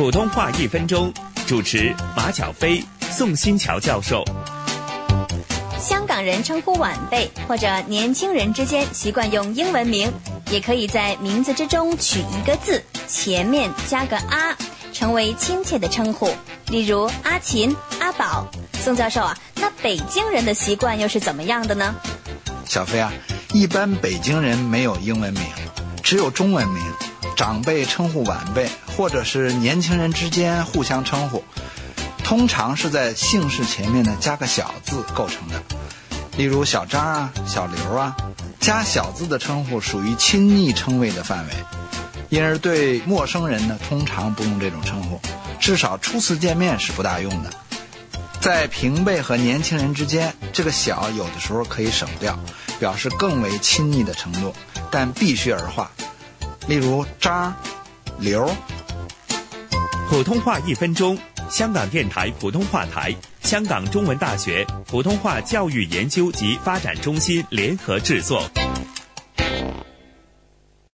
普通话一分钟，主持马晓飞、宋新桥教授。香港人称呼晚辈或者年轻人之间习惯用英文名，也可以在名字之中取一个字，前面加个阿，成为亲切的称呼。例如阿琴、阿宝。宋教授啊，那北京人的习惯又是怎么样的呢？小飞啊，一般北京人没有英文名，只有中文名。长辈称呼晚辈，或者是年轻人之间互相称呼，通常是在姓氏前面呢加个小字构成的。例如小张啊、小刘啊，加小字的称呼属于亲昵称谓的范围，因而对陌生人呢通常不用这种称呼，至少初次见面是不大用的。在平辈和年轻人之间，这个小有的时候可以省掉，表示更为亲昵的承诺，但必须儿化。例如渣、刘。普通话一分钟，香港电台普通话台、香港中文大学普通话教育研究及发展中心联合制作。